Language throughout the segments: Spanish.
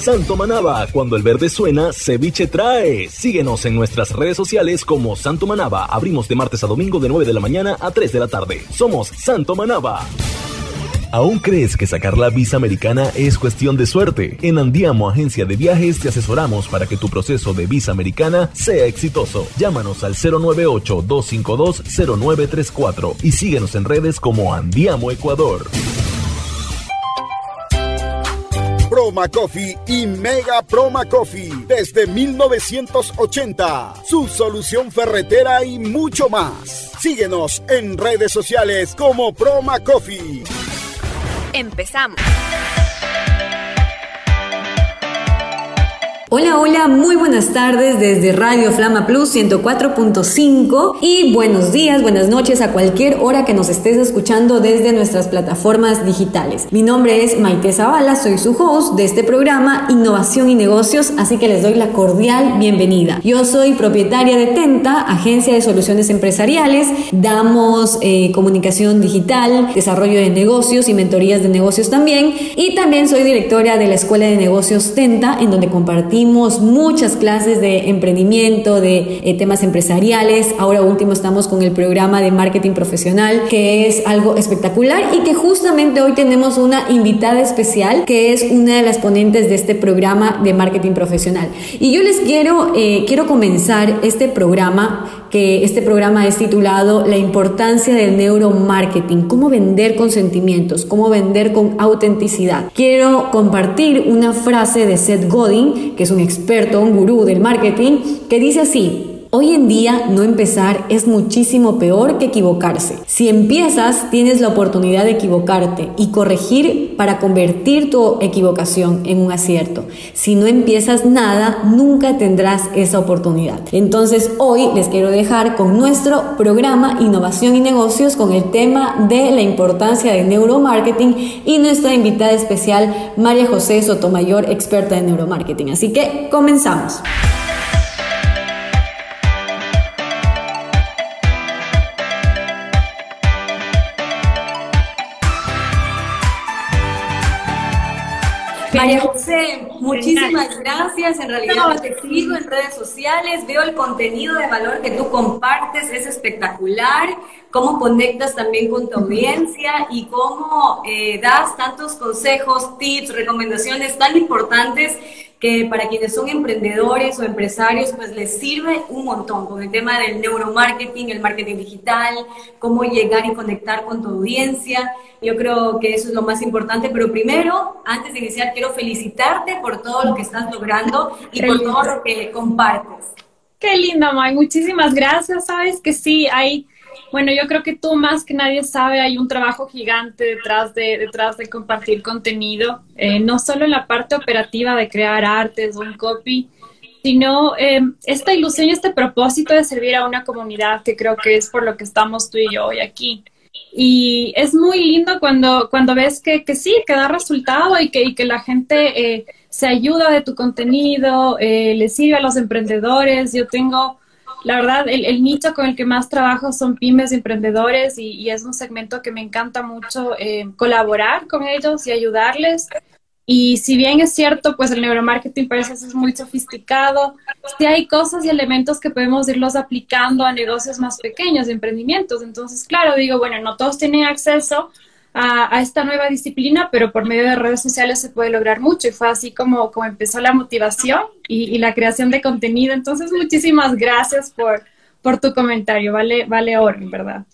Santo Manaba, cuando el verde suena, ceviche trae. Síguenos en nuestras redes sociales como Santo Manaba. Abrimos de martes a domingo de 9 de la mañana a 3 de la tarde. Somos Santo Manaba. ¿Aún crees que sacar la visa americana es cuestión de suerte? En Andiamo Agencia de Viajes te asesoramos para que tu proceso de visa americana sea exitoso. Llámanos al 098-252-0934 y síguenos en redes como Andiamo Ecuador. Proma Coffee y Mega Proma Coffee desde 1980. Su solución ferretera y mucho más. Síguenos en redes sociales como Proma Coffee. Empezamos. Hola, hola, muy buenas tardes desde Radio Flama Plus 104.5 y buenos días, buenas noches a cualquier hora que nos estés escuchando desde nuestras plataformas digitales. Mi nombre es Maite Zavala, soy su host de este programa Innovación y Negocios, así que les doy la cordial bienvenida. Yo soy propietaria de Tenta, agencia de soluciones empresariales, damos eh, comunicación digital, desarrollo de negocios y mentorías de negocios también, y también soy directora de la Escuela de Negocios Tenta, en donde compartimos muchas clases de emprendimiento, de eh, temas empresariales. Ahora último estamos con el programa de marketing profesional, que es algo espectacular y que justamente hoy tenemos una invitada especial, que es una de las ponentes de este programa de marketing profesional. Y yo les quiero, eh, quiero comenzar este programa que este programa es titulado La importancia del neuromarketing, cómo vender con sentimientos, cómo vender con autenticidad. Quiero compartir una frase de Seth Godin, que es un experto, un gurú del marketing, que dice así, Hoy en día no empezar es muchísimo peor que equivocarse. Si empiezas, tienes la oportunidad de equivocarte y corregir para convertir tu equivocación en un acierto. Si no empiezas nada, nunca tendrás esa oportunidad. Entonces hoy les quiero dejar con nuestro programa Innovación y Negocios con el tema de la importancia del neuromarketing y nuestra invitada especial María José Sotomayor, experta en neuromarketing. Así que comenzamos. María José, muchísimas gracias. En realidad te sigo en redes sociales, veo el contenido de valor que tú compartes, es espectacular. Cómo conectas también con tu audiencia y cómo eh, das tantos consejos, tips, recomendaciones tan importantes que para quienes son emprendedores o empresarios, pues les sirve un montón con el tema del neuromarketing, el marketing digital, cómo llegar y conectar con tu audiencia. Yo creo que eso es lo más importante, pero primero, antes de iniciar, quiero felicitarte por todo lo que estás logrando y por todo lo que compartes. Qué lindo, May. Muchísimas gracias. Sabes que sí, hay bueno, yo creo que tú más que nadie sabe, hay un trabajo gigante detrás de, detrás de compartir contenido, eh, no solo en la parte operativa de crear artes un copy, sino eh, esta ilusión y este propósito de servir a una comunidad que creo que es por lo que estamos tú y yo hoy aquí. Y es muy lindo cuando, cuando ves que, que sí, que da resultado y que, y que la gente eh, se ayuda de tu contenido, le sirve a los emprendedores. Yo tengo la verdad, el, nicho con el que más trabajo son pymes y emprendedores y, es un segmento que me encanta mucho eh, colaborar con ellos y ayudarles. Y si bien es cierto, pues el neuromarketing parece es muy sofisticado, sí hay cosas y elementos que podemos irlos aplicando a negocios más pequeños, emprendimientos. Entonces, claro, digo, bueno, no todos tienen acceso, a, esta nueva disciplina, pero por medio de redes sociales se puede lograr mucho y fue así como, como empezó la motivación y, la creación de contenido. Entonces, muchísimas gracias por, por tu comentario, vale, vale oro, en verdad.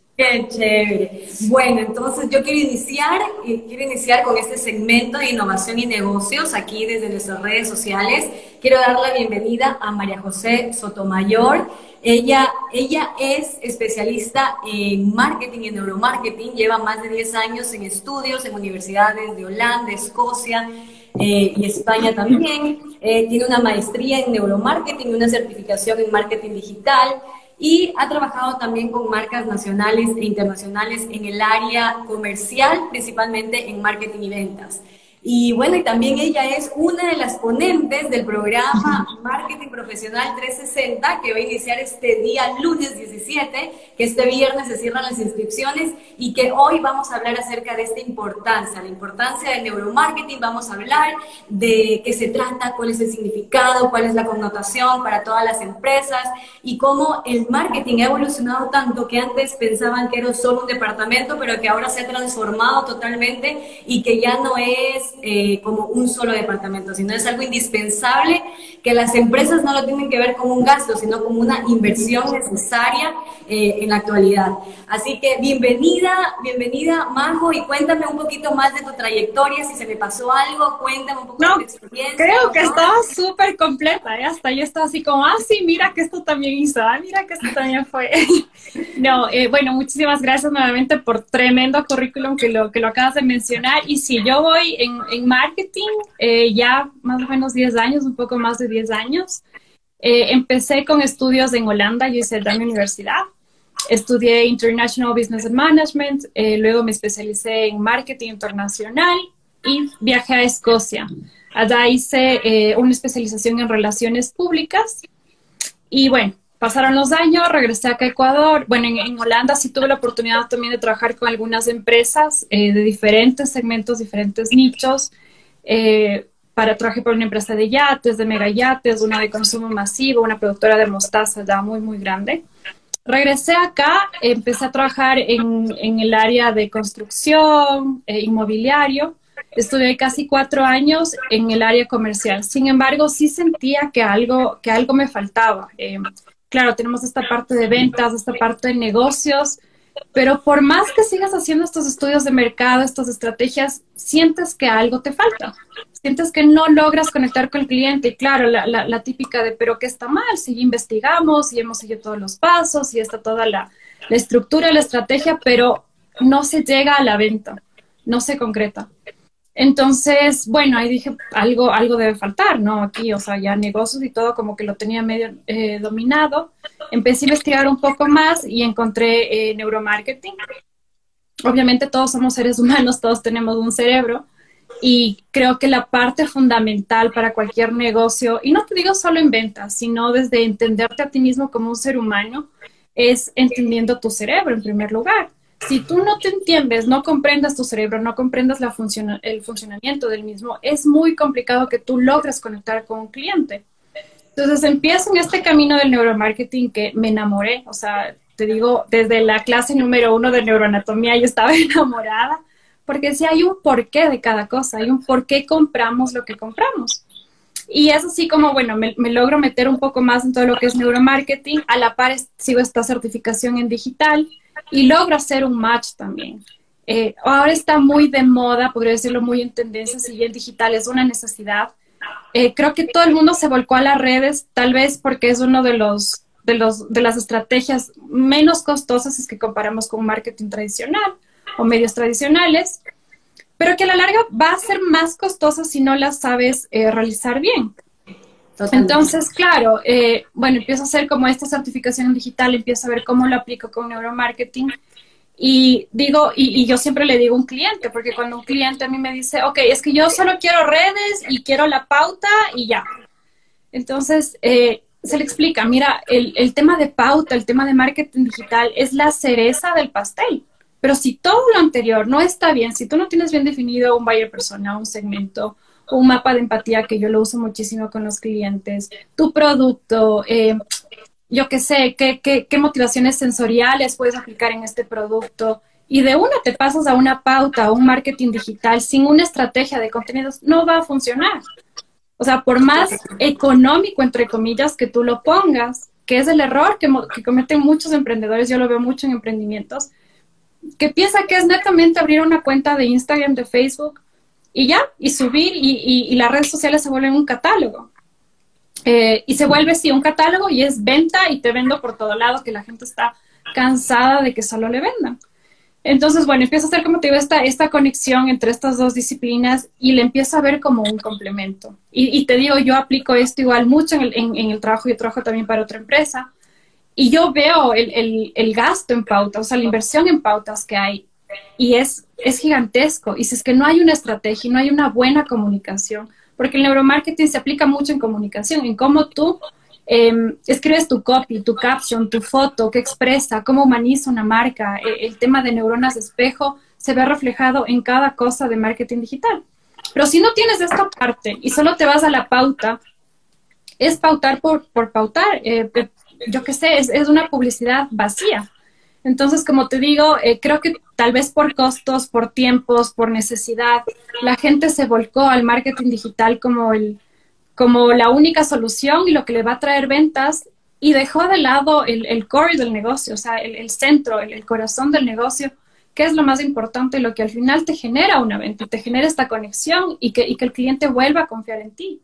Chévere. Bueno, entonces yo quiero iniciar, quiero iniciar con este segmento de innovación y negocios aquí desde nuestras redes sociales. Quiero dar la bienvenida a María José Sotomayor. Ella, ella es especialista en marketing y neuromarketing, lleva más de 10 años en estudios en universidades de Holanda, Escocia eh, y España también. Eh, tiene una maestría en neuromarketing y una certificación en marketing digital. Y ha trabajado también con marcas nacionales e internacionales en el área comercial, principalmente en marketing y ventas. Y bueno, y también ella es una de las ponentes del programa Marketing Profesional 360 que va a iniciar este día lunes 17, que este viernes se cierran las inscripciones y que hoy vamos a hablar acerca de esta importancia, la importancia del neuromarketing, vamos a hablar de qué se trata, cuál es el significado, cuál es la connotación para todas las empresas y cómo el marketing ha evolucionado tanto que antes pensaban que era solo un departamento, pero que ahora se ha transformado totalmente y que ya no es eh, como un solo departamento, sino es algo indispensable que las empresas no lo tienen que ver como un gasto, sino como una inversión necesaria eh, en la actualidad. Así que bienvenida, bienvenida Majo y cuéntame un poquito más de tu trayectoria, si se me pasó algo, cuéntame un poco de tu experiencia. Creo que estaba súper completa, ¿eh? hasta yo estaba así como, ah, sí, mira que esto también hizo, ah, mira que esto también fue. no, bueno, muchísimas gracias nuevamente por tremendo currículum que lo, que lo acabas de mencionar y si yo voy en en marketing eh, ya más o menos 10 años, un poco más de 10 años. Eh, empecé con estudios en Holanda, yo hice la Universidad. Estudié International Business and Management, eh, luego me especialicé en marketing internacional y viajé a Escocia. Allá hice una especialización en relaciones públicas y bueno, pasaron los años, regresé acá a Ecuador. Bueno, en, Holanda sí tuve la oportunidad también de trabajar con algunas empresas eh, de diferentes segmentos, diferentes nichos. Eh, para trabajar por una empresa de yates, de megayates, una de consumo masivo, una productora de mostaza ya muy, muy grande. Regresé acá, empecé a trabajar en, en el área de construcción, eh, inmobiliario. Estuve casi cuatro años en el área comercial. Sin embargo, sí sentía que algo, que algo me faltaba claro, tenemos esta parte de ventas, esta parte de negocios, pero por más que sigas haciendo estos estudios de mercado, estas estrategias, sientes que algo te falta. Sientes que no logras conectar con el cliente. Y claro, la, típica de, pero ¿qué está mal? Si investigamos y hemos seguido todos los pasos y está toda la, la estructura, la estrategia, pero no se llega a la venta, no se concreta. Entonces, bueno, ahí dije, algo, algo debe faltar, ¿no? Aquí, o sea, ya negocios y todo como que lo tenía medio eh, dominado. Empecé a investigar un poco más y encontré eh, neuromarketing. Obviamente todos somos seres humanos, todos tenemos un cerebro y creo que la parte fundamental para cualquier negocio, y no te digo solo en ventas, sino desde entenderte a ti mismo como un ser humano, es entendiendo tu cerebro en primer lugar si tú no te entiendes, no comprendas tu cerebro, no comprendas la el funcionamiento del mismo, es muy complicado que tú logres conectar con un cliente. Entonces empiezo en este camino del neuromarketing que me enamoré, o sea, te digo, desde la clase número uno de neuroanatomía yo estaba enamorada, porque sí hay un porqué de cada cosa, hay un por qué compramos lo que compramos. Y es así como, bueno, me, me, logro meter un poco más en todo lo que es neuromarketing. A la par sigo esta certificación en digital y logra hacer un match también. Eh, ahora está muy de moda, podría decirlo muy en tendencia, si bien digital es una necesidad. Eh, creo que todo el mundo se volcó a las redes, tal vez porque es uno de los, de los de las estrategias menos costosas es que comparamos con marketing tradicional o medios tradicionales, pero que a la larga va a ser más costosa si no las sabes eh, realizar bien. Entonces, claro, eh, bueno, empiezo a hacer como esta certificación digital, empiezo a ver cómo lo aplico con neuromarketing. Y digo, y, yo siempre le digo a un cliente, porque cuando un cliente a mí me dice, ok, es que yo solo quiero redes y quiero la pauta y ya. Entonces, eh, se le explica, mira, el, el tema de pauta, el tema de marketing digital es la cereza del pastel. Pero si todo lo anterior no está bien, si tú no tienes bien definido un buyer persona, un segmento, un mapa de empatía que yo lo uso muchísimo con los clientes, tu producto, eh, yo qué sé, qué, qué, qué motivaciones sensoriales puedes aplicar en este producto. Y de una te pasas a una pauta, a un marketing digital sin una estrategia de contenidos, no va a funcionar. O sea, por más económico, entre comillas, que tú lo pongas, que es el error que, que cometen muchos emprendedores, yo lo veo mucho en emprendimientos, que piensa que es netamente abrir una cuenta de Instagram, de Facebook, y ya, y subir y, las redes sociales se vuelven un catálogo. Eh, y se vuelve, sí, un catálogo y es venta y te vendo por todo lado, que la gente está cansada de que solo le vendan. Entonces, bueno, empiezo a hacer, como te digo, esta, esta conexión entre estas dos disciplinas y le empiezo a ver como un complemento. Y, te digo, yo aplico esto igual mucho en el, en, en el trabajo, yo trabajo también para otra empresa. y yo veo el, el, gasto en pautas, o sea, la inversión en pautas que hay, y es, es gigantesco. Y si es que no hay una estrategia, no hay una buena comunicación, porque el neuromarketing se aplica mucho en comunicación, en cómo tú em, escribes tu copy, tu caption, tu foto, qué expresa, cómo humaniza una marca. E, el tema de neuronas de espejo se ve reflejado en cada cosa de marketing digital. Pero si no tienes esta parte y solo te vas a la pauta, es pautar por, por pautar. Eh, eh, yo qué sé, es, es, una publicidad vacía. Entonces, como te digo, eh, creo que tal vez por costos, por tiempos, por necesidad, la gente se volcó al marketing digital como, el, como la única solución y lo que le va a traer ventas y dejó de lado el, core del negocio, o sea, el, centro, el, corazón del negocio, que es lo más importante lo que al final te genera una venta, te genera esta conexión y que el cliente vuelva a confiar en ti.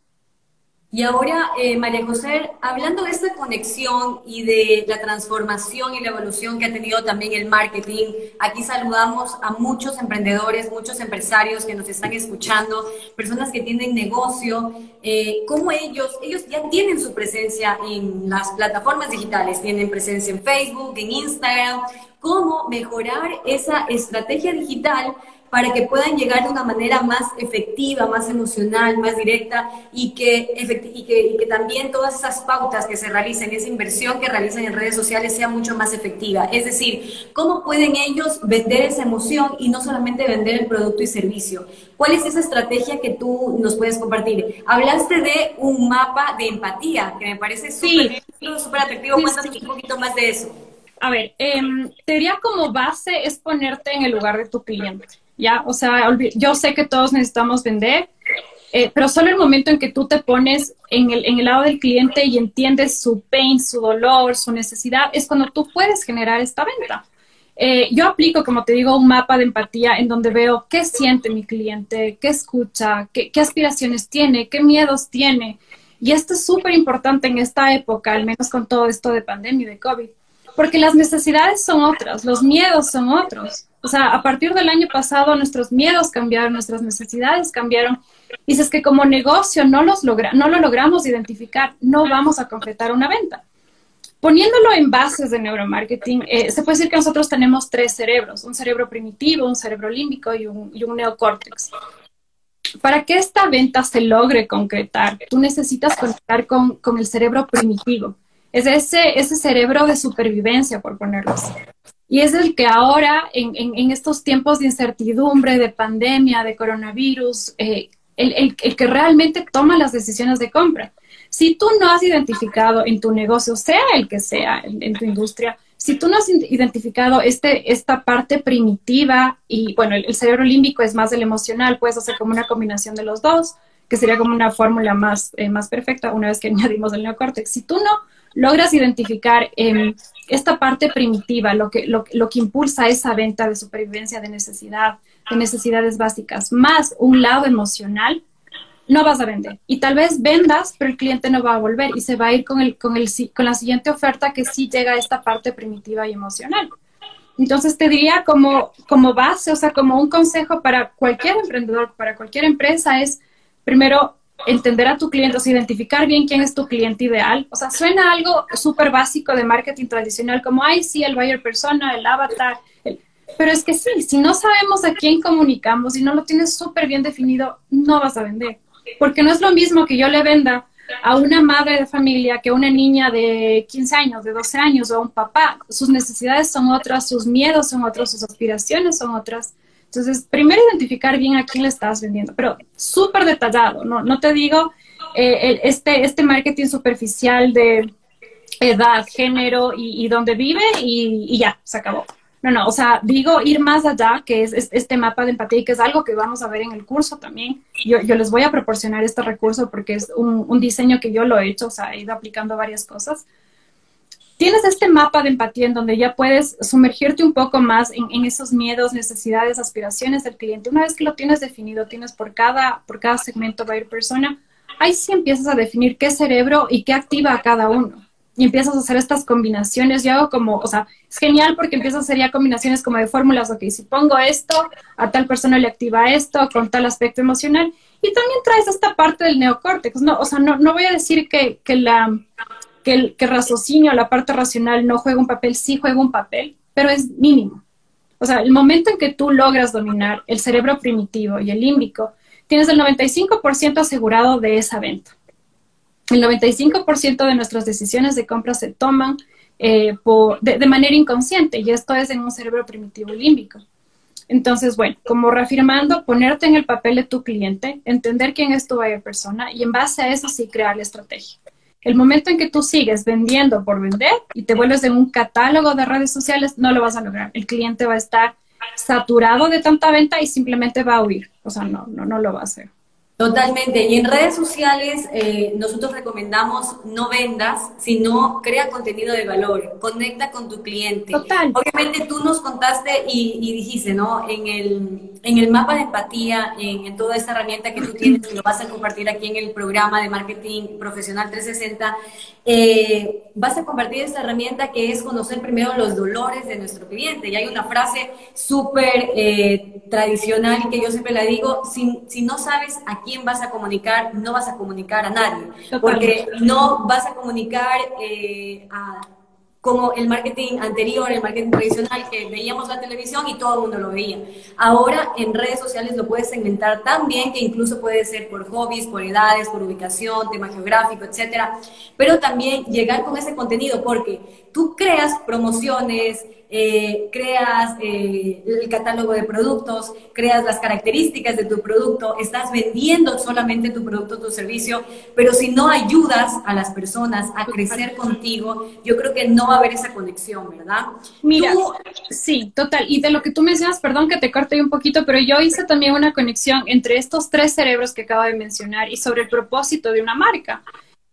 Y ahora, eh, María José, hablando de esta conexión y de la transformación y la evolución que ha tenido también el marketing, aquí saludamos a muchos emprendedores, muchos empresarios que nos están escuchando, personas que tienen negocio, eh, como ellos, ellos ya tienen su presencia en las plataformas digitales, tienen presencia en Facebook, en Instagram, cómo mejorar esa estrategia digital para que puedan llegar de una manera más efectiva, más emocional, más directa y que, y que, también todas esas pautas que se realicen, esa inversión que realicen en redes sociales sea mucho más efectiva. Es decir, ¿cómo pueden ellos vender esa emoción y no solamente vender el producto y servicio? ¿Cuál es esa estrategia que tú nos puedes compartir? Hablaste de un mapa de empatía, que me parece súper sí. atractivo. Cuéntanos un poquito más de eso. A ver, eh, te diría como base es ponerte en el lugar de tu cliente. ¿Ya? O sea, yo sé que todos necesitamos vender, eh, pero solo el momento en que tú te pones en el, en el lado del cliente y entiendes su pain, su dolor, su necesidad, es cuando tú puedes generar esta venta. Eh, yo aplico, como te digo, un mapa de empatía en donde veo qué siente mi cliente, qué escucha, qué, qué aspiraciones tiene, qué miedos tiene. Y esto es súper importante en esta época, al menos con todo esto de pandemia y de COVID, porque las necesidades son otras, los miedos son otros. O sea, a partir del año pasado nuestros miedos cambiaron, nuestras necesidades cambiaron. Y es que como negocio no, los logra no lo logramos identificar, no vamos a concretar una venta. Poniéndolo en bases de neuromarketing, eh, se puede decir que nosotros tenemos tres cerebros, un cerebro primitivo, un cerebro límbico y un, y un neocórtex. Para que esta venta se logre concretar, tú necesitas conectar con, con el cerebro primitivo. Es ese, ese cerebro de supervivencia, por ponerlo así. Y es el que ahora, en, en, estos tiempos de incertidumbre, de pandemia, de coronavirus, eh, el, el, el, que realmente toma las decisiones de compra. Si tú no has identificado en tu negocio, sea el que sea, en, tu industria, si tú no has identificado este, esta parte primitiva y, bueno, el, cerebro límbico es más del emocional, puedes hacer como una combinación de los dos, que sería como una fórmula más, eh, más perfecta una vez que añadimos el neocórtex. Si tú no logras identificar eh, esta parte primitiva, lo que, lo, lo, que impulsa esa venta de supervivencia de necesidad, de necesidades básicas, más un lado emocional, no vas a vender. Y tal vez vendas, pero el cliente no va a volver y se va a ir con, el, con, el, con la siguiente oferta que sí llega a esta parte primitiva y emocional. Entonces te diría como, como base, o sea, como un consejo para cualquier emprendedor, para cualquier empresa es, primero, entender a tu cliente, o sea, identificar bien quién es tu cliente ideal. O sea, suena algo súper básico de marketing tradicional, como, ay, sí, el buyer persona, el avatar. Pero es que sí, si no sabemos a quién comunicamos y no lo tienes súper bien definido, no vas a vender. Porque no es lo mismo que yo le venda a una madre de familia que a una niña de 15 años, de 12 años o a un papá. Sus necesidades son otras, sus miedos son otros, sus aspiraciones son otras. Entonces, primero identificar bien a quién le estás vendiendo, pero súper detallado, ¿no? No te digo eh, este, este marketing superficial de edad, género y, y dónde vive y, ya, se acabó. No, no, o sea, digo ir más allá, que es, este mapa de empatía, que es algo que vamos a ver en el curso también. Yo, yo les voy a proporcionar este recurso porque es un, un, diseño que yo lo he hecho, o sea, he ido aplicando varias cosas tienes este mapa de empatía en donde ya puedes sumergirte un poco más en, esos miedos, necesidades, aspiraciones del cliente. Una vez que lo tienes definido, tienes por cada, por cada segmento buyer persona, ahí sí empiezas a definir qué cerebro y qué activa a cada uno. Y empiezas a hacer estas combinaciones. Yo hago como, o sea, es genial porque empiezas a hacer ya combinaciones como de fórmulas. Ok, si pongo esto, a tal persona le activa esto con tal aspecto emocional. Y también traes esta parte del neocórtex. No, o sea, no, no voy a decir que, que la que el, que raciocinio, la parte racional no juega un papel, sí juega un papel, pero es mínimo. O sea, el momento en que tú logras dominar el cerebro primitivo y el límbico, tienes el 95% asegurado de esa venta. El 95% de nuestras decisiones de compra se toman eh, de, manera inconsciente y esto es en un cerebro primitivo límbico. Entonces, bueno, como reafirmando, ponerte en el papel de tu cliente, entender quién es tu buyer persona y en base a eso sí crear la estrategia. El momento en que tú sigues vendiendo por vender y te vuelves en un catálogo de redes sociales, no lo vas a lograr. El cliente va a estar saturado de tanta venta y simplemente va a huir. O sea, no, no, no lo va a hacer. Totalmente. Y en redes sociales eh, nosotros recomendamos no vendas, sino crea contenido de valor, conecta con tu cliente. Total. Obviamente tú nos contaste y, dijiste, ¿no? En el, en el mapa de empatía, en, toda esta herramienta que tú tienes, y lo vas a compartir aquí en el programa de marketing profesional 360, eh, vas a compartir esta herramienta que es conocer primero los dolores de nuestro cliente. Y hay una frase súper eh, tradicional que yo siempre la digo, si, si no sabes a quién vas a comunicar, no vas a comunicar a nadie, porque no vas a comunicar eh, a como el marketing anterior, el marketing tradicional, que veíamos la televisión y todo el mundo lo veía. Ahora en redes sociales lo puedes segmentar tan bien que incluso puede ser por hobbies, por edades, por ubicación, tema geográfico, etcétera. Pero también llegar con ese contenido, porque tú creas promociones, eh, creas eh, el catálogo de productos, creas las características de tu producto, estás vendiendo solamente tu producto, tu servicio, pero si no ayudas a las personas a crecer contigo, yo creo que no va a haber esa conexión, ¿verdad? Mira, sí, total. Y de lo que tú mencionas, perdón que te corte un poquito, pero yo hice también una conexión entre estos tres cerebros que acabo de mencionar y sobre el propósito de una marca.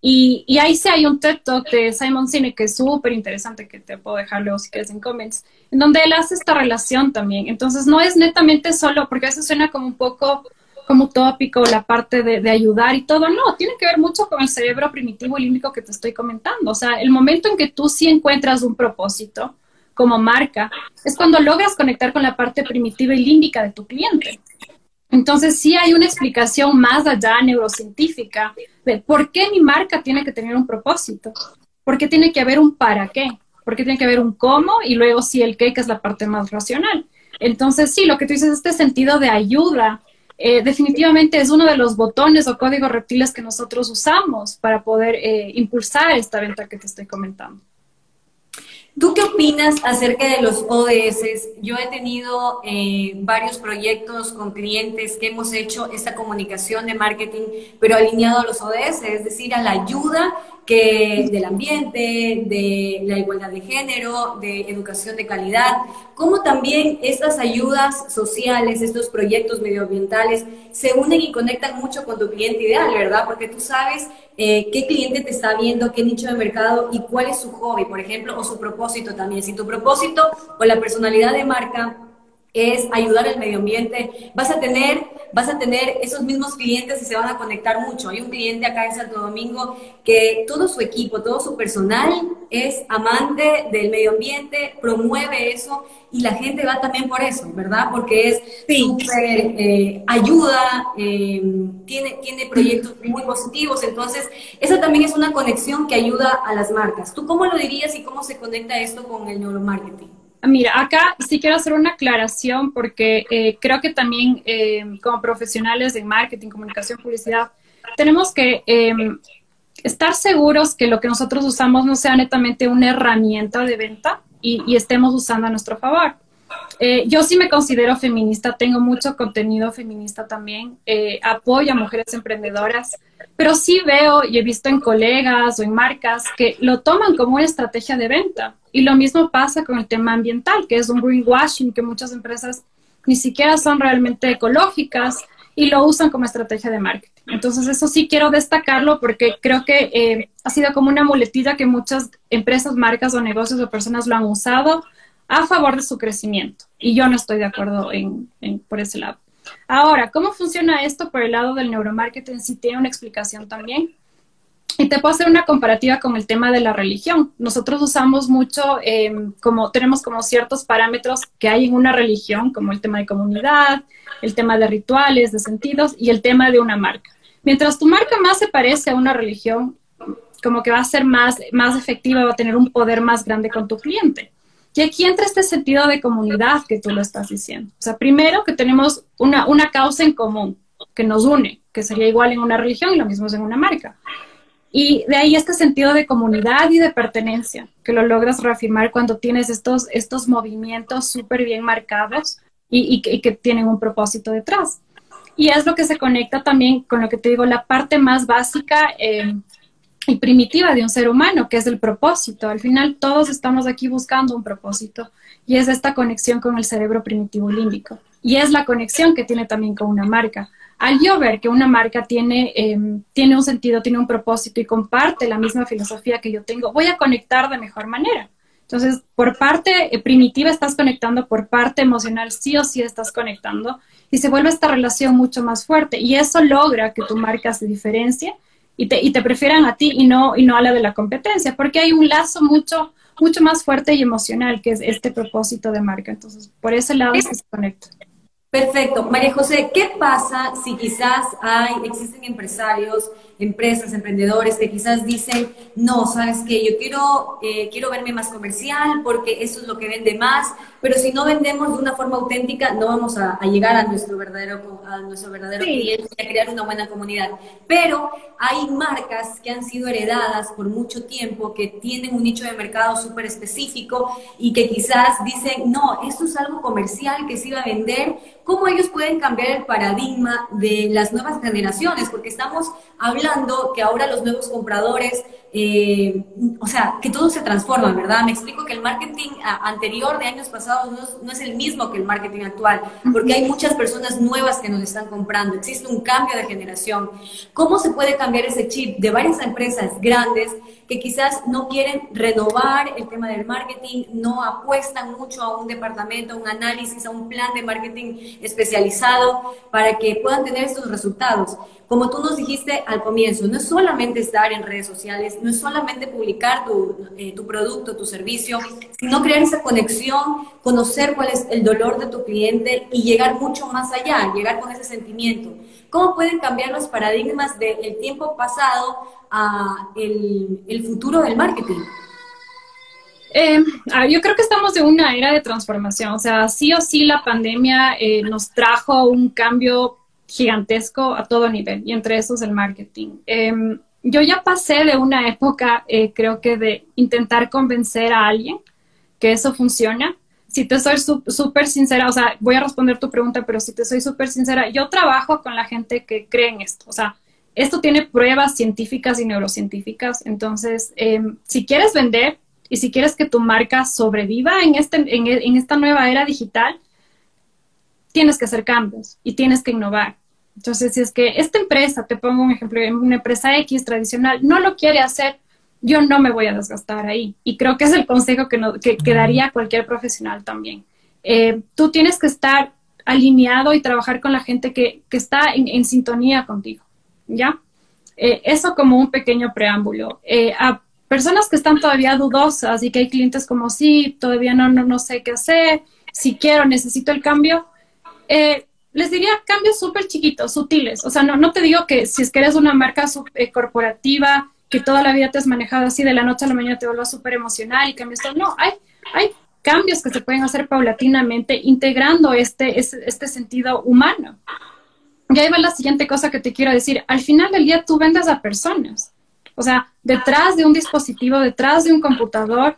Y, ahí sí hay un TED Talk de Simon Sinek que es súper interesante, que te puedo dejar luego si quieres en comments, en donde él hace esta relación también. Entonces, no es netamente solo, porque eso suena como un poco como utópico, la parte de, ayudar y todo. No, tiene que ver mucho con el cerebro primitivo y límbico que te estoy comentando. O sea, el momento en que tú sí encuentras un propósito como marca, es cuando logras conectar con la parte primitiva y límbica de tu cliente. Entonces, sí hay una explicación más allá neurocientífica de por qué mi marca tiene que tener un propósito, por qué tiene que haber un para qué, por qué tiene que haber un cómo y luego sí el qué, que es la parte más racional. Entonces, sí, lo que tú dices, este sentido de ayuda, eh, definitivamente es uno de los botones o códigos reptiles que nosotros usamos para poder eh, impulsar esta venta que te estoy comentando. ¿Tú qué opinas acerca de los ODS? Yo he tenido eh, varios proyectos con clientes que hemos hecho esta comunicación de marketing, pero alineado a los ODS, es decir, a la ayuda que del ambiente, de la igualdad de género, de educación de calidad, cómo también estas ayudas sociales, estos proyectos medioambientales se unen y conectan mucho con tu cliente ideal, ¿verdad? Porque tú sabes eh, qué cliente te está viendo, qué nicho de mercado y cuál es su hobby, por ejemplo, o su propósito también. Si tu propósito o la personalidad de marca es ayudar al medio ambiente, vas a tener, vas a tener esos mismos clientes y se van a conectar mucho. Hay un cliente acá en Santo Domingo que todo su equipo, todo su personal es amante del medio ambiente, promueve eso y la gente va también por eso, ¿verdad? Porque es súper eh, ayuda, eh, tiene, tiene proyectos muy positivos, entonces esa también es una conexión que ayuda a las marcas. ¿Tú cómo lo dirías y cómo se conecta esto con el neuromarketing? Mira, acá sí quiero hacer una aclaración porque eh, creo que también eh, como profesionales de marketing, comunicación, publicidad, tenemos que em, estar seguros que lo que nosotros usamos no sea netamente una herramienta de venta y, estemos usando a nuestro favor. Eh, yo sí me considero feminista, tengo mucho contenido feminista también, apoyo a mujeres emprendedoras, pero sí veo y he visto en colegas o en marcas que lo toman como una estrategia de venta. Y lo mismo pasa con el tema ambiental, que es un greenwashing que muchas empresas ni siquiera son realmente ecológicas y lo usan como estrategia de marketing. Entonces, eso sí quiero destacarlo porque creo que eh, ha sido como una muletilla que muchas empresas, marcas o negocios o personas lo han usado a favor de su crecimiento. Y yo no estoy de acuerdo en, por ese lado. Ahora, ¿cómo funciona esto por el lado del neuromarketing? Si tiene una explicación también. Y te puedo hacer una comparativa con el tema de la religión. Nosotros usamos mucho, em, como tenemos como ciertos parámetros que hay en una religión, como el tema de comunidad, el tema de rituales, de sentidos y el tema de una marca. Mientras tu marca más se parece a una religión, como que va a ser más, más efectiva, va a tener un poder más grande con tu cliente. Y aquí entra este sentido de comunidad que tú lo estás diciendo. O sea, primero que tenemos una, una causa en común que nos une, que sería igual en una religión y lo mismo es en una marca. Y de ahí este sentido de comunidad y de pertenencia, que lo logras reafirmar cuando tienes estos, estos movimientos súper bien marcados y, que tienen un propósito detrás. Y es lo que se conecta también con lo que te digo, la parte más básica eh, y primitiva de un ser humano, que es el propósito. Al final todos estamos aquí buscando un propósito y es esta conexión con el cerebro primitivo límbico. Y es la conexión que tiene también con una marca. Al yo ver que una marca tiene, em, tiene un sentido, tiene un propósito y comparte la misma filosofía que yo tengo, voy a conectar de mejor manera. Entonces, por parte eh, primitiva estás conectando, por parte emocional sí o sí estás conectando y se vuelve esta relación mucho más fuerte y eso logra que tu marca se diferencie y te, y te prefieran a ti y no, y no a la de la competencia, porque hay un lazo mucho, mucho más fuerte y emocional que es este propósito de marca. Entonces, por ese lado se conecta. Perfecto. María José, ¿qué pasa si quizás hay, existen empresarios empresas, emprendedores que quizás dicen, no, sabes que yo quiero, eh, quiero verme más comercial porque eso es lo que vende más, pero si no vendemos de una forma auténtica, no vamos a, llegar a nuestro verdadero, a nuestro verdadero cliente y a crear una buena comunidad. Pero hay marcas que han sido heredadas por mucho tiempo, que tienen un nicho de mercado súper específico y que quizás dicen, no, esto es algo comercial que se iba a vender. ¿Cómo ellos pueden cambiar el paradigma de las nuevas generaciones? Porque estamos hablando que ahora los nuevos compradores, eh, o sea, que todo se transforma, ¿verdad? Me explico que el marketing anterior de años pasados no es, el mismo que el marketing actual, porque hay muchas personas nuevas que nos están comprando, existe un cambio de generación. ¿Cómo se puede cambiar ese chip de varias empresas grandes que quizás no quieren renovar el tema del marketing, no apuestan mucho a un departamento, a un análisis, a un plan de marketing especializado para que puedan tener estos resultados? Como tú nos dijiste al comienzo, no es solamente estar en redes sociales, no es solamente publicar tu, eh, tu, producto, tu servicio, sino crear esa conexión, conocer cuál es el dolor de tu cliente y llegar mucho más allá, llegar con ese sentimiento. ¿Cómo pueden cambiar los paradigmas del tiempo pasado a el, el futuro del marketing? Eh, yo creo que estamos en una era de transformación, o sea, sí o sí la pandemia eh, nos trajo un cambio gigantesco a todo nivel y entre esos el marketing. Em, yo ya pasé de una época, eh, creo que de intentar convencer a alguien que eso funciona. Si te soy súper sincera, o sea, voy a responder tu pregunta, pero si te soy súper sincera, yo trabajo con la gente que cree en esto. O sea, esto tiene pruebas científicas y neurocientíficas. Entonces, em, si quieres vender y si quieres que tu marca sobreviva en, este, en, en esta nueva era digital, tienes que hacer cambios y tienes que innovar. Entonces, si es que esta empresa, te pongo un ejemplo, una empresa X tradicional, no lo quiere hacer, yo no me voy a desgastar ahí. Y creo que es el consejo que, no, que, daría cualquier profesional también. Eh, tú tienes que estar alineado y trabajar con la gente que, está en, sintonía contigo, ¿ya? Eh, eso como un pequeño preámbulo. Eh, a personas que están todavía dudosas y que hay clientes como, sí, todavía no, no, no sé qué hacer, si quiero, necesito el cambio, eh, les diría cambios súper chiquitos, sutiles. O sea, no, no te digo que si es que eres una marca eh, corporativa, que toda la vida te has manejado así, de la noche a la mañana te vuelvas súper emocional y cambias todo. No, hay, hay cambios que se pueden hacer paulatinamente integrando este, este, este sentido humano. Y ahí va la siguiente cosa que te quiero decir. Al final del día tú vendes a personas. O sea, detrás de un dispositivo, detrás de un computador,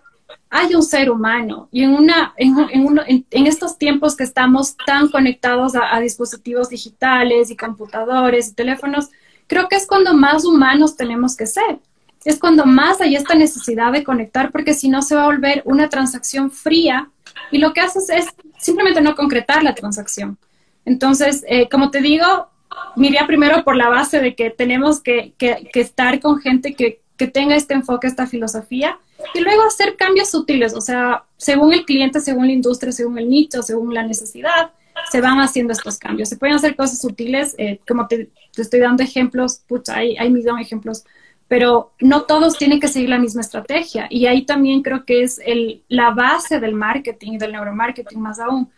hay un ser humano y en, una, en, en, estos tiempos que estamos tan conectados a, dispositivos digitales y computadores y teléfonos, creo que es cuando más humanos tenemos que ser. Es cuando más hay esta necesidad de conectar porque si no se va a volver una transacción fría y lo que haces es simplemente no concretar la transacción. Entonces, eh, como te digo, miría primero por la base de que tenemos que, que estar con gente que, que tenga este enfoque, esta filosofía y luego hacer cambios sutiles, o sea, según el cliente, según la industria, según el nicho, según la necesidad, se van haciendo estos cambios. Se pueden hacer cosas sutiles, eh, como te, estoy dando ejemplos, pucha, hay, hay millones de ejemplos, pero no todos tienen que seguir la misma estrategia. Y ahí también creo que es la base del marketing y del neuromarketing más aún,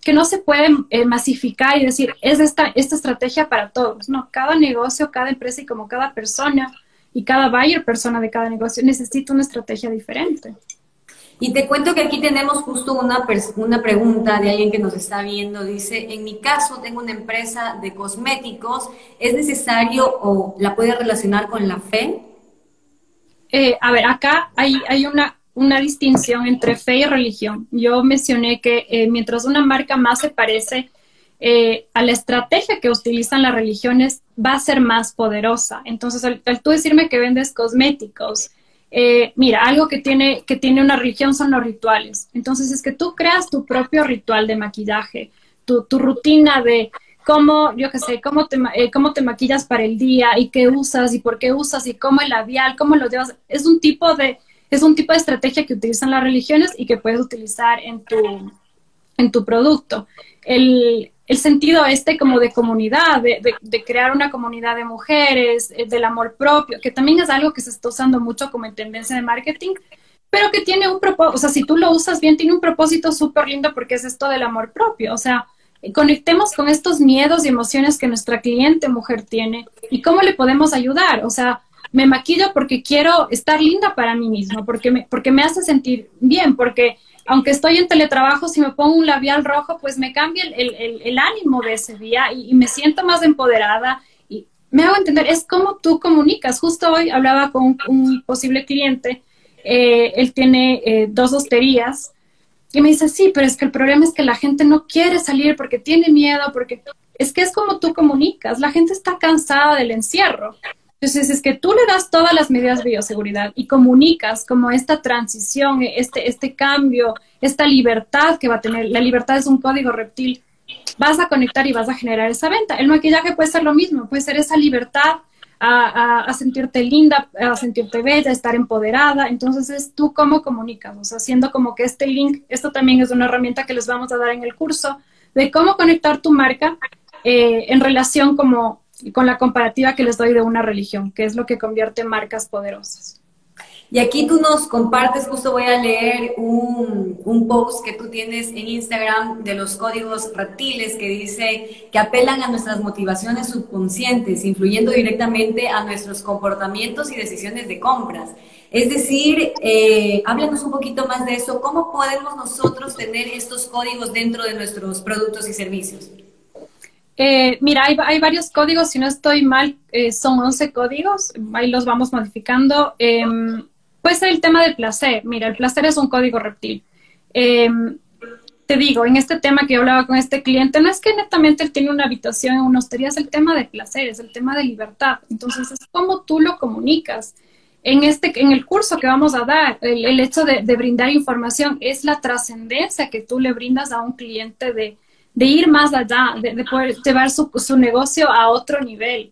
que no se puede eh, masificar y decir, es esta, esta estrategia para todos. No, cada negocio, cada empresa y como cada persona y cada buyer persona de cada negocio necesita una estrategia diferente. Y te cuento que aquí tenemos justo una, una pregunta de alguien que nos está viendo. Dice, en mi caso tengo una empresa de cosméticos, ¿es necesario o la puede relacionar con la fe? Eh, a ver, acá hay, hay una, una, distinción entre fe y religión. Yo mencioné que eh, mientras una marca más se parece eh, a la estrategia que utilizan las religiones, va a ser más poderosa. Entonces, al tú decirme que vendes cosméticos, eh, mira, algo que tiene, que tiene una religión son los rituales. Entonces es que tú creas tu propio ritual de maquillaje, tu, rutina de cómo, yo qué sé, cómo te, eh, cómo te maquillas para el día y qué usas y por qué usas y cómo el labial, cómo lo llevas. Es un tipo de, es un tipo de estrategia que utilizan las religiones y que puedes utilizar en tu, en tu producto. El, el sentido este como de comunidad, de, de, crear una comunidad de mujeres, eh, del amor propio, que también es algo que se está usando mucho como en tendencia de marketing, pero que tiene un propósito, o sea, si tú lo usas bien, tiene un propósito súper lindo porque es esto del amor propio, o sea, conectemos con estos miedos y emociones que nuestra cliente mujer tiene y cómo le podemos ayudar, o sea, me maquillo porque quiero estar linda para mí misma, porque me, porque me hace sentir bien, porque aunque estoy en teletrabajo, si me pongo un labial rojo, pues me cambia el, ánimo de ese día y, me siento más empoderada. Y me hago entender, es como tú comunicas. Justo hoy hablaba con un, posible cliente, eh, él tiene eh, dos hosterías y me dice, sí, pero es que el problema es que la gente no quiere salir porque tiene miedo, porque es que es como tú comunicas. La gente está cansada del encierro. Entonces, es que tú le das todas las medidas de bioseguridad y comunicas como esta transición, este, este cambio, esta libertad que va a tener. La libertad es un código reptil. Vas a conectar y vas a generar esa venta. El maquillaje puede ser lo mismo, puede ser esa libertad a, sentirte linda, a sentirte bella, a estar empoderada. Entonces, es tú cómo comunicas, o sea, haciendo como que este link, esto también es una herramienta que les vamos a dar en el curso, de cómo conectar tu marca eh, en relación como con la comparativa que les doy de una religión, que es lo que convierte marcas poderosas. Y aquí tú nos compartes, justo voy a leer un, un, post que tú tienes en Instagram de los códigos reptiles que dice que apelan a nuestras motivaciones subconscientes, influyendo directamente a nuestros comportamientos y decisiones de compras. Es decir, eh, háblanos un poquito más de eso. ¿Cómo podemos nosotros tener estos códigos dentro de nuestros productos y servicios? Eh, mira, hay, varios códigos, si no estoy mal, eh, son 11 códigos, ahí los vamos modificando. Puede ser el tema del placer. Mira, el placer es un código reptil. Em, te digo, en este tema que yo hablaba con este cliente, no es que netamente él tiene una habitación en una hostería, es el tema de placer, es el tema de libertad. Entonces, es como tú lo comunicas. En, este, en el curso que vamos a dar, el, hecho de brindar información es la trascendencia que tú le brindas a un cliente de, de ir más allá, de, poder llevar su, negocio a otro nivel.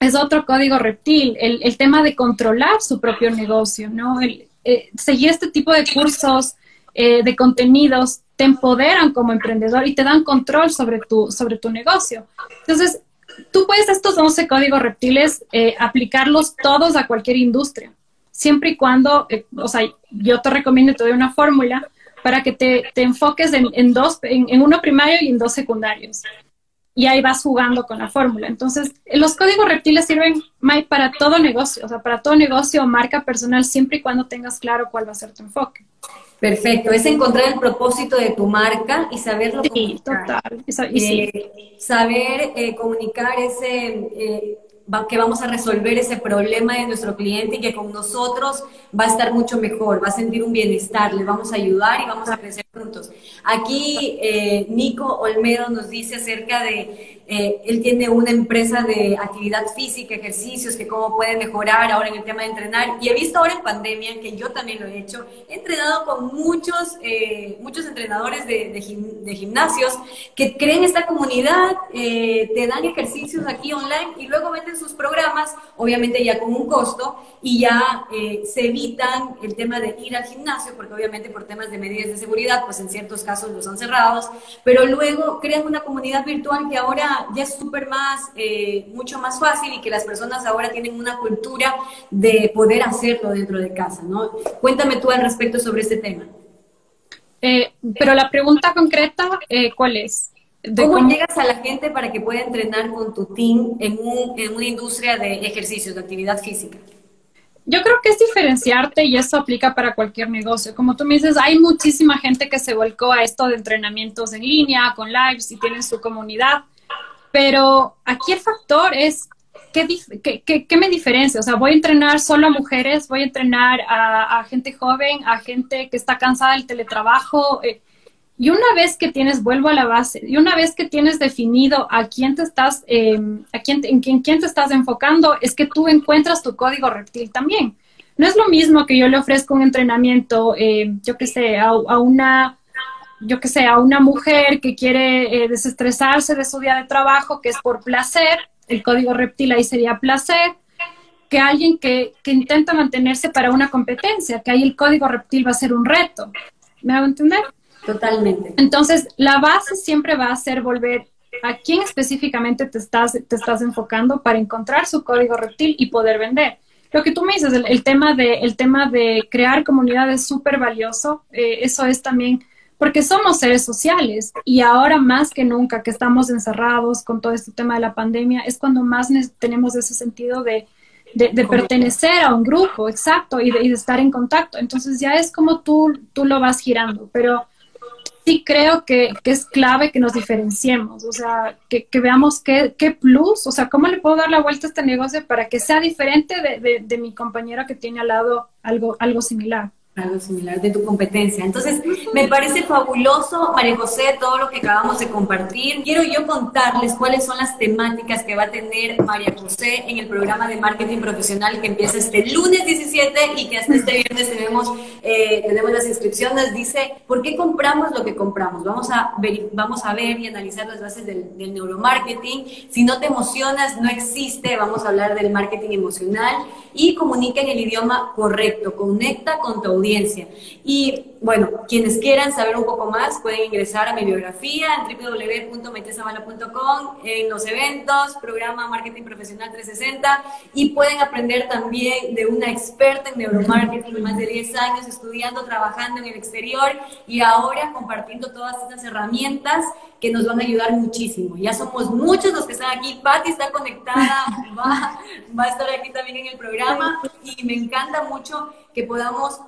Es otro código reptil, el, tema de controlar su propio negocio, ¿no? El, eh, seguir este tipo de cursos, eh, de contenidos, te empoderan como emprendedor y te dan control sobre tu, sobre tu negocio. Entonces, tú puedes estos 11 códigos reptiles eh, aplicarlos todos a cualquier industria, siempre y cuando, o sea, yo te recomiendo, te doy una fórmula para que te, enfoques en, dos, en, uno primario y en dos secundarios. Y ahí vas jugando con la fórmula. Entonces, los códigos reptiles sirven para todo negocio, o sea, para todo negocio o marca personal, siempre y cuando tengas claro cuál va a ser tu enfoque. Perfecto, es encontrar el propósito de tu marca y saberlo sí, Total. Eh, saber eh, comunicar ese, eh, que vamos a resolver ese problema de nuestro cliente y que con nosotros va a estar mucho mejor, va a sentir un bienestar, le vamos a ayudar y vamos a crecer juntos. Aquí eh, Nico Olmedo nos dice acerca de eh, él tiene una empresa de actividad física, ejercicios, que cómo puede mejorar ahora en el tema de entrenar. Y he visto ahora en pandemia, que yo también lo he hecho, he entrenado con muchos, eh, muchos entrenadores de, de, gimnasios que creen esta comunidad, eh, te dan ejercicios aquí online y luego venden sus programas, obviamente ya con un costo, y ya se evitan el tema de ir al gimnasio, porque obviamente por temas de medidas de seguridad, pues en ciertos casos los han cerrados, pero luego crean una comunidad virtual que ahora ya es súper más, eh, mucho más fácil y que las personas ahora tienen una cultura de poder hacerlo dentro de casa, ¿no? Cuéntame tú al respecto sobre este tema. Eh, pero la pregunta concreta, eh, ¿cuál es? ¿Cómo, llegas a la gente para que pueda entrenar con tu team en, en una industria de ejercicios, de actividad física? Yo creo que es diferenciarte y eso aplica para cualquier negocio. Como tú me dices, hay muchísima gente que se volcó a esto de entrenamientos en línea, con lives y tienen su comunidad. Pero aquí el factor es, ¿qué, qué, qué, me diferencia? O sea, voy a entrenar solo a mujeres, voy a entrenar a, gente joven, a gente que está cansada del teletrabajo. Eh, y una vez que tienes, vuelvo a la base, y una vez que tienes definido a quién te estás, eh, a quién, en quién, te estás enfocando, es que tú encuentras tu código reptil también. No es lo mismo que yo le ofrezco un entrenamiento, eh, yo qué sé, a, una, yo que sé, a una mujer que quiere eh, desestresarse de su día de trabajo, que es por placer, el código reptil ahí sería placer, que alguien que, que intenta mantenerse para una competencia, que ahí el código reptil va a ser un reto. ¿Me hago entender? Totalmente. Entonces, la base siempre va a ser volver a quién específicamente te estás, te estás enfocando para encontrar su código reptil y poder vender. Lo que tú me dices, el, tema, de, el tema de crear comunidad es súper valioso. Eh, eso es también porque somos seres sociales y ahora más que nunca que estamos encerrados con todo este tema de la pandemia, es cuando más tenemos ese sentido de, de, pertenecer a un grupo, exacto, y de, y de, estar en contacto. Entonces ya es como tú, tú lo vas girando, pero sí creo que, es clave que nos diferenciemos, o sea, que, veamos qué, qué, plus, o sea, cómo le puedo dar la vuelta a este negocio para que sea diferente de, de, de mi compañero que tiene al lado algo, algo similar algo similar de tu competencia. Entonces, me parece fabuloso, María José, todo lo que acabamos de compartir. Quiero yo contarles cuáles son las temáticas que va a tener María José en el programa de marketing profesional que empieza este lunes 17 y que hasta este viernes tenemos, eh, tenemos las inscripciones. Dice, ¿por qué compramos lo que compramos? Vamos a ver, vamos a ver y analizar las bases del, del neuromarketing. Si no te emocionas, no existe. Vamos a hablar del marketing emocional y comunica en el idioma correcto. Conecta con tu y bueno, quienes quieran saber un poco más pueden ingresar a mi biografía en www.metezabala.com, en los eventos, programa Marketing Profesional 360 y pueden aprender también de una experta en neuromarketing, más de 10 años estudiando, trabajando en el exterior y ahora compartiendo todas estas herramientas que nos van a ayudar muchísimo. Ya somos muchos los que están aquí. Patti está conectada, va, va a estar aquí también en el programa y me encanta mucho que podamos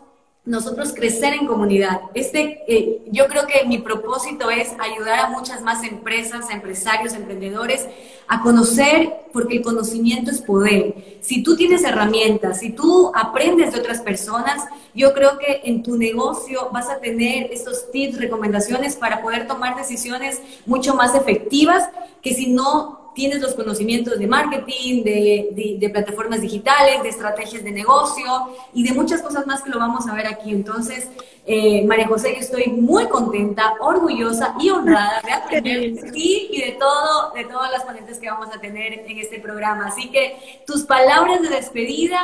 nosotros crecer en comunidad. Este, eh, yo creo que mi propósito es ayudar a muchas más empresas, empresarios, emprendedores a conocer, porque el conocimiento es poder. Si tú tienes herramientas, si tú aprendes de otras personas, yo creo que en tu negocio vas a tener estos tips, recomendaciones para poder tomar decisiones mucho más efectivas que si no tienes los conocimientos de marketing, de, plataformas digitales, de estrategias de negocio y de muchas cosas más que lo vamos a ver aquí. Entonces, eh, María José, yo estoy muy contenta, orgullosa y honrada de aprender de ti y de todo, de todas las ponentes que vamos a tener en este programa. Así que tus palabras de despedida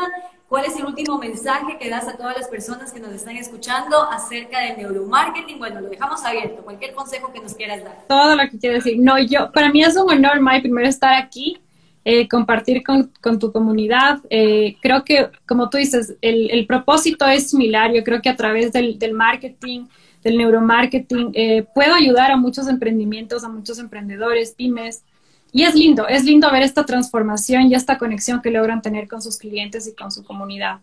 ¿Cuál es el último mensaje que das a todas las personas que nos están escuchando acerca del neuromarketing? Bueno, lo dejamos abierto. Cualquier consejo que nos quieras dar. Todo lo que quiero decir. No, yo, para mí es un honor, May, primero estar aquí, eh, compartir con, con, tu comunidad. Eh, creo que, como tú dices, el, el, propósito es similar. Yo creo que a través del, del marketing, del neuromarketing, eh, puedo ayudar a muchos emprendimientos, a muchos emprendedores, pymes, y es lindo, es lindo ver esta transformación y esta conexión que logran tener con sus clientes y con su comunidad.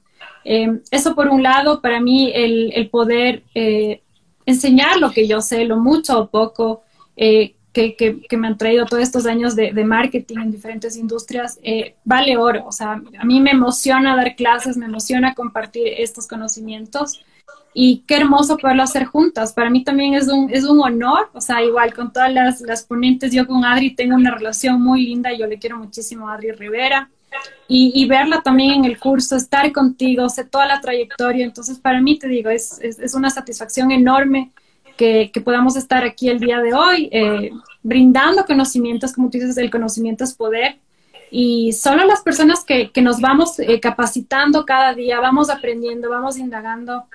Eh, eso por un lado, para mí el, poder eh, enseñar lo que yo sé, lo mucho o poco eh, que, me han traído todos estos años de, de marketing en diferentes industrias, vale oro. O sea, a mí me emociona dar clases, me emociona compartir estos conocimientos y qué hermoso poderlo hacer juntas. Para mí también es un, es un honor, o sea, igual con todas las, las ponentes, yo con Adri tengo una relación muy linda, yo le quiero muchísimo a Adri Rivera. Y, y, verla también en el curso, estar contigo, sé toda la trayectoria. Entonces, para mí, te digo, es, es, es una satisfacción enorme que, que, podamos estar aquí el día de hoy, eh, brindando conocimientos, como tú dices, el conocimiento es poder. Y solo las personas que, que nos vamos eh, capacitando cada día, vamos aprendiendo, vamos indagando,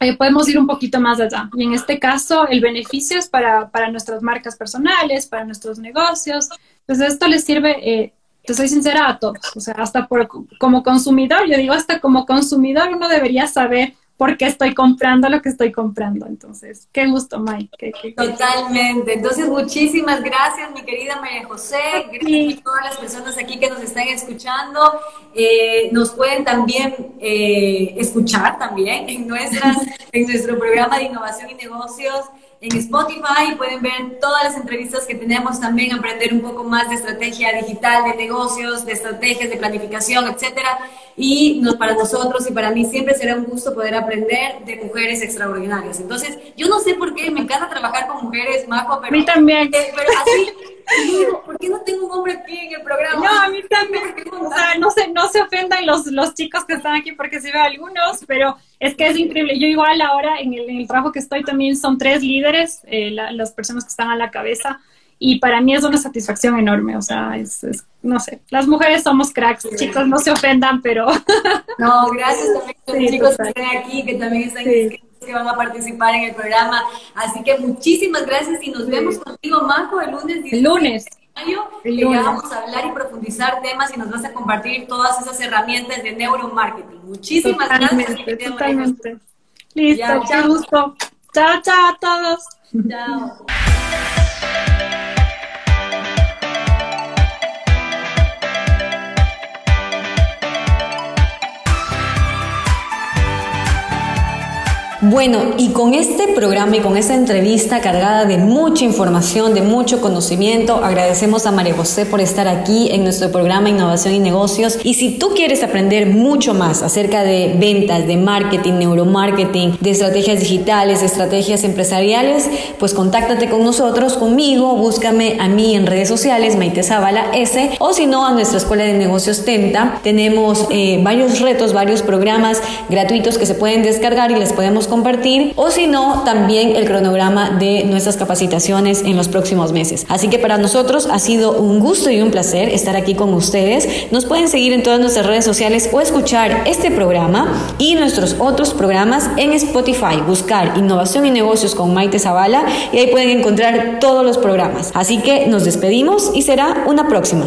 eh, podemos ir un poquito más allá. Y en este caso, el beneficio es para, para nuestras marcas personales, para nuestros negocios. Entonces, esto les sirve, eh, te soy sincera, a todos. O sea, hasta por, como consumidor, yo digo, hasta como consumidor uno debería saber por qué estoy comprando lo que estoy comprando. Entonces, qué gusto, Mike. Totalmente. Entonces, muchísimas gracias, mi querida María José. Gracias a todas las personas aquí que nos están escuchando. Eh, nos pueden también eh, escuchar también en, nuestras, en nuestro programa de innovación y negocios en Spotify, pueden ver todas las entrevistas que tenemos, también aprender un poco más de estrategia digital, de negocios, de estrategias de planificación, etcétera. Y nos, para nosotros y para mí siempre será un gusto poder aprender de mujeres extraordinarias. Entonces, yo no sé por qué me encanta trabajar con mujeres, Majo, pero... A mí también. Pero así ¿por qué no tengo un hombre aquí en el programa? No, a mí también. O sea, no se, no se ofendan los, los chicos que están aquí porque sí veo algunos, pero es que es increíble. Yo igual ahora en el, en el trabajo que estoy también son tres líderes, eh, las personas que están a la cabeza. Y para mí es una satisfacción enorme, o sea, es, no sé, las mujeres somos cracks, chicos, no se ofendan, pero... No, gracias también a los chicos que están aquí, que también están que van a participar en el programa. Así que muchísimas gracias y nos vemos contigo, Marco, el lunes. El lunes. Lunes. vamos a hablar y profundizar temas y nos vas a compartir todas esas herramientas de neuromarketing. Muchísimas gracias. Totalmente. Listo, chao. gusto. Chao, chao a todos. Chao. Bueno, y con este programa y con esta entrevista cargada de mucha información, de mucho conocimiento, agradecemos a María José por estar aquí en nuestro programa Innovación y Negocios. Y si tú quieres aprender mucho más acerca de ventas, de marketing, neuromarketing, de estrategias digitales, estrategias empresariales, pues contáctate con nosotros, conmigo, búscame a mí en redes sociales, Maite Zavala S, o si no, a nuestra Escuela de Negocios Tenta. Tenemos eh, varios retos, varios programas gratuitos que se pueden descargar y les podemos compartir o si no, también el cronograma de nuestras capacitaciones en los próximos meses. Así que para nosotros ha sido un gusto y un placer estar aquí con ustedes. Nos pueden seguir en todas nuestras redes sociales o escuchar este programa y nuestros otros programas en Spotify. Buscar Innovación y Negocios con Maite Zavala y ahí pueden encontrar todos los programas. Así que nos despedimos y será una próxima.